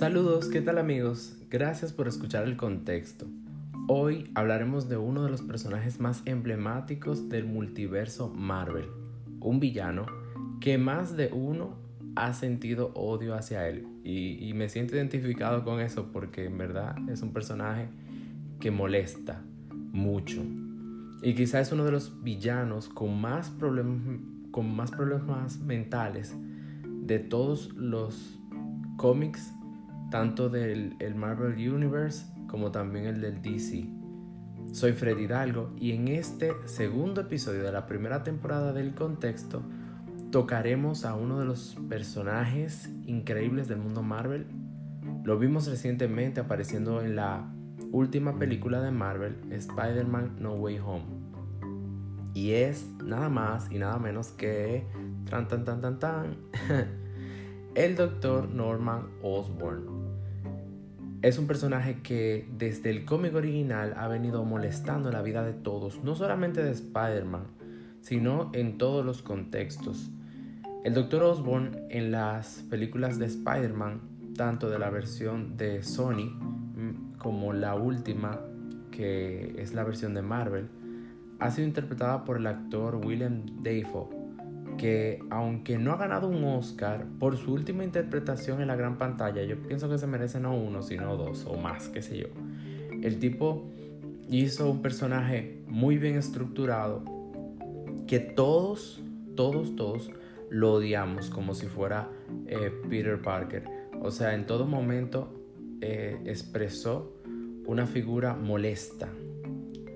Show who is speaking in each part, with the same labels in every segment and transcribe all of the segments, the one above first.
Speaker 1: Saludos, ¿qué tal amigos? Gracias por escuchar el contexto. Hoy hablaremos de uno de los personajes más emblemáticos del multiverso Marvel, un villano que más de uno ha sentido odio hacia él y, me siento identificado con eso porque en verdad es un personaje que molesta mucho y quizás es uno de los villanos con más problemas, con más problemas mentales de todos los cómics tanto del Marvel Universe como también el del DC. Soy Freddy Hidalgo y en este segundo episodio de la primera temporada del contexto tocaremos a uno de los personajes increíbles del mundo Marvel. Lo vimos recientemente apareciendo en la última película de Marvel, Spider-Man No Way Home. Y es nada más y nada menos que tan tan tan tan tan el Dr. Norman Osborn es un personaje que desde el cómic original ha venido molestando la vida de todos, no solamente de Spider-Man, sino en todos los contextos. El Dr. Osborn en las películas de Spider-Man, tanto de la versión de Sony mm, como la última, que es la versión de Marvel, ha sido interpretada por el actor William Dafoe que aunque no ha ganado un Oscar por su última interpretación en la gran pantalla, yo pienso que se merece no uno, sino dos o más, qué sé yo. El tipo hizo un personaje muy bien estructurado que todos, todos, todos lo odiamos como si fuera eh, Peter Parker. O sea, en todo momento eh, expresó una figura molesta,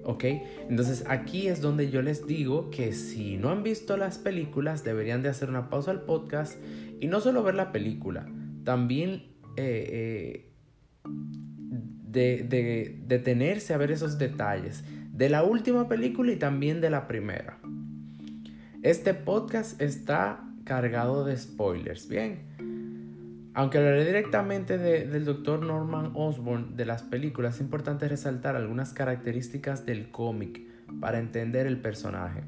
Speaker 1: ¿ok? Entonces aquí es donde yo les digo que si no han visto las películas deberían de hacer una pausa al podcast y no solo ver la película, también eh, eh, de, detenerse a ver esos detalles de la última película y también de la primera. Este podcast está cargado de spoilers, bien. Aunque hablaré directamente del Dr. Norman Osborn de las películas, es importante resaltar algunas características del cómic para entender el personaje.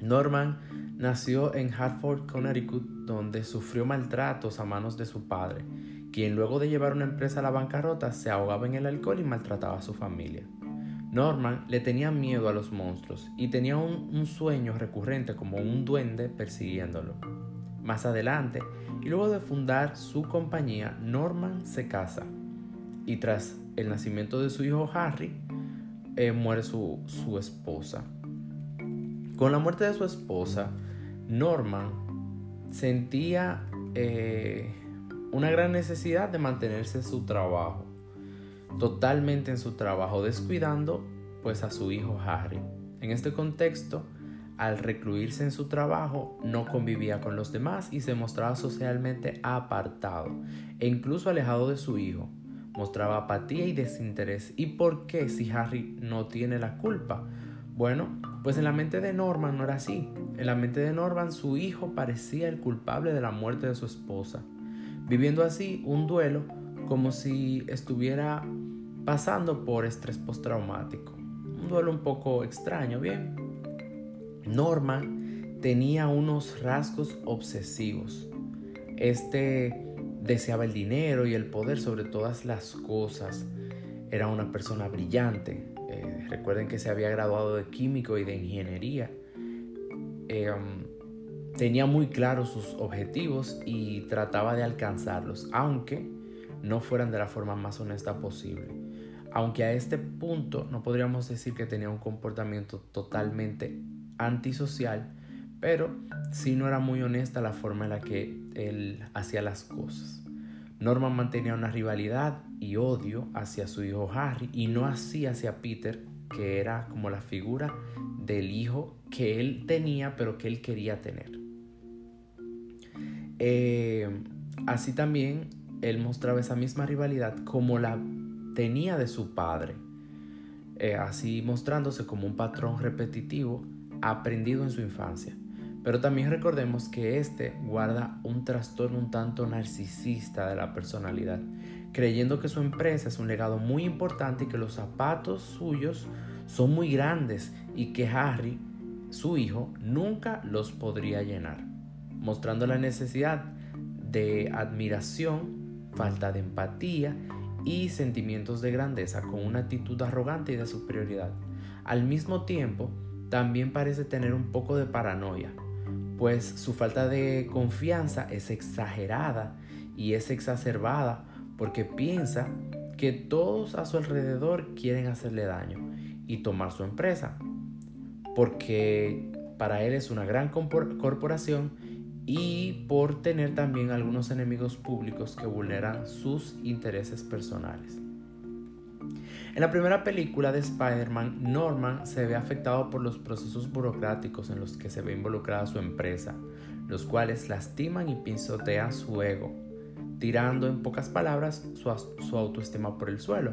Speaker 1: Norman nació en Hartford, Connecticut, donde sufrió maltratos a manos de su padre, quien luego de llevar una empresa a la bancarrota se ahogaba en el alcohol y maltrataba a su familia. Norman le tenía miedo a los monstruos y tenía un sueño recurrente como un duende persiguiéndolo. Más adelante, y luego de fundar su compañía, Norman se casa y tras el nacimiento de su hijo Harry, eh, muere su, esposa. Con la muerte de su esposa, Norman sentía eh, una gran necesidad de mantenerse en su trabajo, totalmente en su trabajo, descuidando pues a su hijo Harry. En este contexto, al recluirse en su trabajo, no convivía con los demás y se mostraba socialmente apartado e incluso alejado de su hijo. Mostraba apatía y desinterés. ¿Y por qué si Harry no tiene la culpa? Bueno, pues en la mente de Norman no era así. En la mente de Norman su hijo parecía el culpable de la muerte de su esposa, viviendo así un duelo como si estuviera pasando por estrés postraumático. Un duelo un poco extraño, bien. Norman tenía unos rasgos obsesivos. Este deseaba el dinero y el poder sobre todas las cosas. Era una persona brillante. Eh, recuerden que se había graduado de químico y de ingeniería. Eh, um, tenía muy claros sus objetivos y trataba de alcanzarlos, aunque no fueran de la forma más honesta posible. Aunque a este punto no podríamos decir que tenía un comportamiento totalmente antisocial, pero sí no era muy honesta la forma en la que él hacía las cosas. Norman mantenía una rivalidad y odio hacia su hijo Harry y no así hacia Peter, que era como la figura del hijo que él tenía pero que él quería tener. Eh, así también él mostraba esa misma rivalidad como la tenía de su padre, eh, así mostrándose como un patrón repetitivo aprendido en su infancia. Pero también recordemos que este guarda un trastorno un tanto narcisista de la personalidad, creyendo que su empresa es un legado muy importante y que los zapatos suyos son muy grandes y que Harry, su hijo, nunca los podría llenar, mostrando la necesidad de admiración falta de empatía y sentimientos de grandeza con una actitud arrogante y de superioridad. Al mismo tiempo, también parece tener un poco de paranoia, pues su falta de confianza es exagerada y es exacerbada porque piensa que todos a su alrededor quieren hacerle daño y tomar su empresa, porque para él es una gran corporación y por tener también algunos enemigos públicos que vulneran sus intereses personales. En la primera película de Spider-Man, Norman se ve afectado por los procesos burocráticos en los que se ve involucrada su empresa, los cuales lastiman y pisotean su ego, tirando en pocas palabras su, su autoestima por el suelo.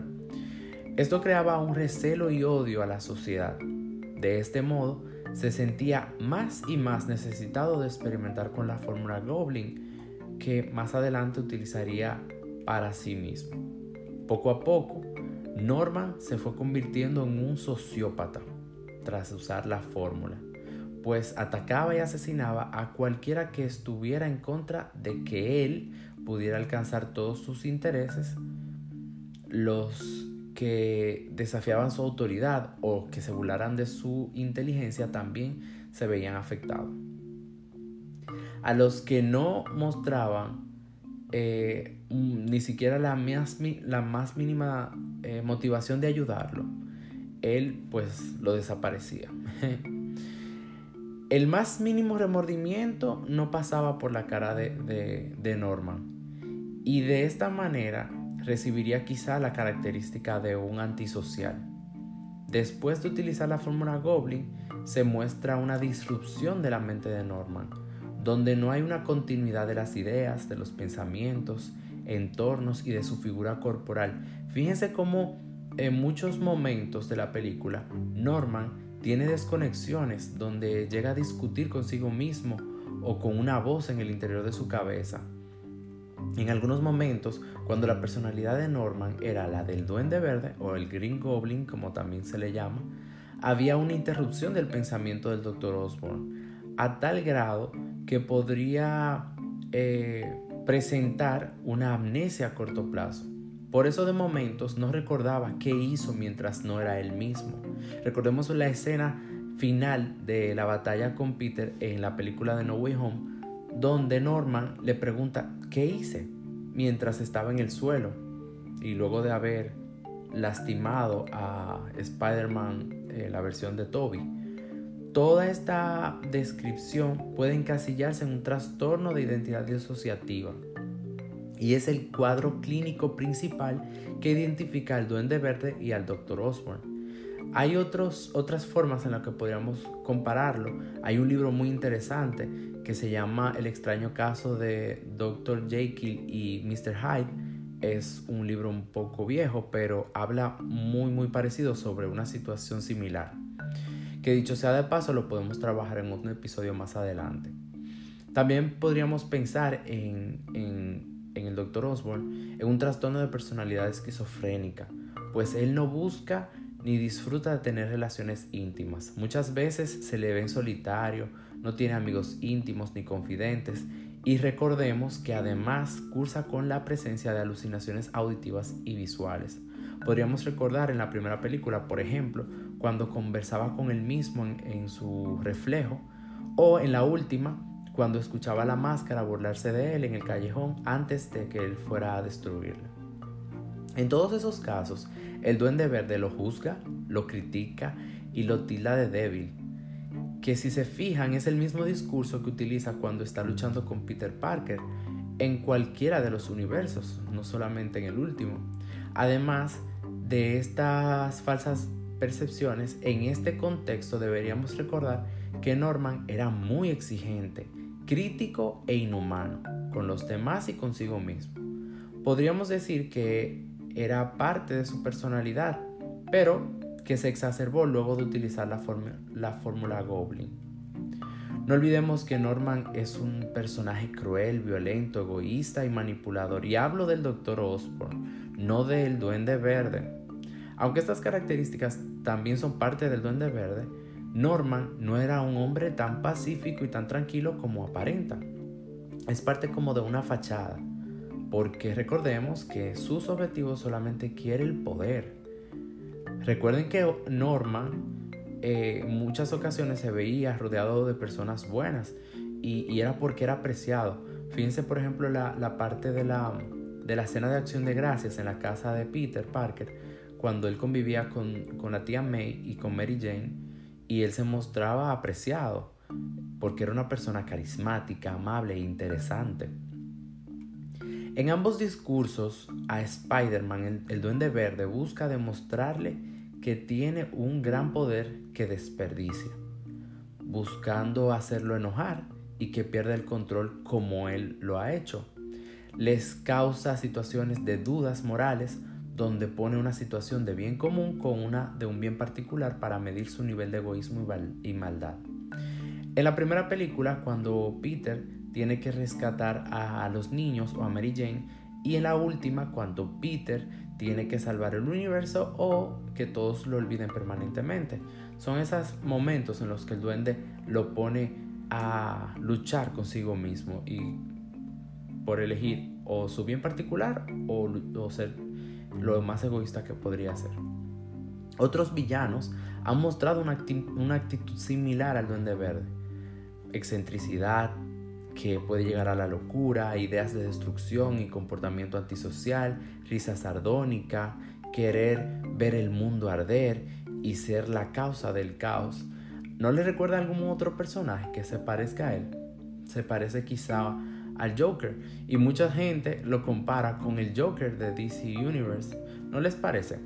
Speaker 1: Esto creaba un recelo y odio a la sociedad. De este modo, se sentía más y más necesitado de experimentar con la fórmula Goblin que más adelante utilizaría para sí mismo. Poco a poco, Norman se fue convirtiendo en un sociópata tras usar la fórmula, pues atacaba y asesinaba a cualquiera que estuviera en contra de que él pudiera alcanzar todos sus intereses, los que desafiaban su autoridad o que se burlaran de su inteligencia también se veían afectados. A los que no mostraban eh, ni siquiera la más, la más mínima eh, motivación de ayudarlo, él pues lo desaparecía. El más mínimo remordimiento no pasaba por la cara de, de Norman. Y de esta manera recibiría quizá la característica de un antisocial. Después de utilizar la fórmula Goblin, se muestra una disrupción de la mente de Norman, donde no hay una continuidad de las ideas, de los pensamientos, entornos y de su figura corporal. Fíjense cómo en muchos momentos de la película Norman tiene desconexiones donde llega a discutir consigo mismo o con una voz en el interior de su cabeza. En algunos momentos, cuando la personalidad de Norman era la del Duende Verde o el Green Goblin, como también se le llama, había una interrupción del pensamiento del Dr. Osborne, a tal grado que podría eh, presentar una amnesia a corto plazo. Por eso de momentos no recordaba qué hizo mientras no era él mismo. Recordemos la escena final de la batalla con Peter en la película de No Way Home, donde Norman le pregunta qué hice mientras estaba en el suelo y luego de haber lastimado a Spider-Man, eh, la versión de Toby. Toda esta descripción puede encasillarse en un trastorno de identidad disociativa y es el cuadro clínico principal que identifica al Duende Verde y al Dr. Osborne. Hay otros, otras formas en las que podríamos compararlo. Hay un libro muy interesante que se llama El extraño caso de Dr. Jekyll y Mr. Hyde. Es un libro un poco viejo, pero habla muy muy parecido sobre una situación similar. Que dicho sea de paso, lo podemos trabajar en un episodio más adelante. También podríamos pensar en, en, el Dr. Osborne en un trastorno de personalidad esquizofrénica, pues él no busca ni disfruta de tener relaciones íntimas. Muchas veces se le ve en solitario, no tiene amigos íntimos ni confidentes y recordemos que además cursa con la presencia de alucinaciones auditivas y visuales. Podríamos recordar en la primera película, por ejemplo, cuando conversaba con él mismo en, su reflejo, o en la última, cuando escuchaba la máscara burlarse de él en el callejón antes de que él fuera a destruirla. En todos esos casos, el duende verde lo juzga, lo critica y lo tilda de débil, que si se fijan es el mismo discurso que utiliza cuando está luchando con Peter Parker en cualquiera de los universos, no solamente en el último. Además de estas falsas percepciones, en este contexto deberíamos recordar que Norman era muy exigente, crítico e inhumano con los demás y consigo mismo. Podríamos decir que era parte de su personalidad, pero que se exacerbó luego de utilizar la, la fórmula Goblin. No olvidemos que Norman es un personaje cruel, violento, egoísta y manipulador. Y hablo del Dr. Osborn, no del Duende Verde. Aunque estas características también son parte del Duende Verde, Norman no era un hombre tan pacífico y tan tranquilo como aparenta. Es parte como de una fachada porque recordemos que sus objetivos solamente quiere el poder. Recuerden que Norman eh, en muchas ocasiones se veía rodeado de personas buenas y, era porque era apreciado. Fíjense por ejemplo la, parte de la, de la cena de acción de gracias en la casa de Peter Parker, cuando él convivía con, con la tía May y con Mary Jane y él se mostraba apreciado porque era una persona carismática, amable e interesante. En ambos discursos, a Spider-Man, el, duende verde, busca demostrarle que tiene un gran poder que desperdicia, buscando hacerlo enojar y que pierda el control como él lo ha hecho. Les causa situaciones de dudas morales donde pone una situación de bien común con una de un bien particular para medir su nivel de egoísmo y maldad. En la primera película, cuando Peter tiene que rescatar a, los niños o a Mary Jane, y en la última, cuando Peter tiene que salvar el universo o que todos lo olviden permanentemente. Son esos momentos en los que el duende lo pone a luchar consigo mismo y por elegir o su bien particular o, o ser lo más egoísta que podría ser. Otros villanos han mostrado una, una actitud similar al duende verde excentricidad que puede llegar a la locura, ideas de destrucción y comportamiento antisocial, risa sardónica, querer ver el mundo arder y ser la causa del caos. ¿No le recuerda algún otro personaje que se parezca a él? Se parece quizá al Joker y mucha gente lo compara con el Joker de DC Universe. ¿No les parece?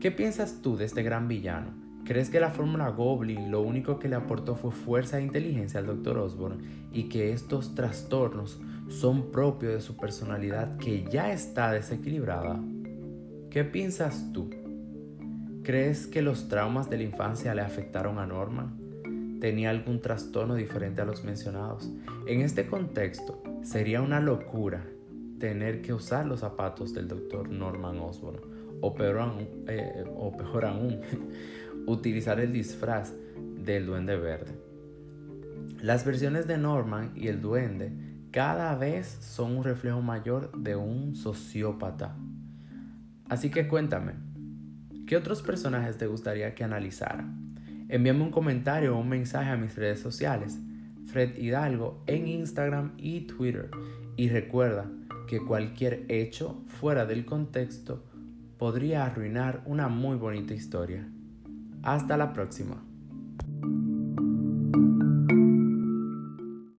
Speaker 1: ¿Qué piensas tú de este gran villano? ¿Crees que la fórmula Goblin lo único que le aportó fue fuerza e inteligencia al Dr. Osborne y que estos trastornos son propios de su personalidad que ya está desequilibrada? ¿Qué piensas tú? ¿Crees que los traumas de la infancia le afectaron a Norman? ¿Tenía algún trastorno diferente a los mencionados? En este contexto, sería una locura tener que usar los zapatos del Dr. Norman Osborn, o peor, eh, o peor aún, utilizar el disfraz del duende verde. Las versiones de Norman y el duende cada vez son un reflejo mayor de un sociópata. Así que cuéntame, ¿qué otros personajes te gustaría que analizara? Envíame un comentario o un mensaje a mis redes sociales, Fred Hidalgo en Instagram y Twitter. Y recuerda que cualquier hecho fuera del contexto podría arruinar una muy bonita historia. Hasta la próxima.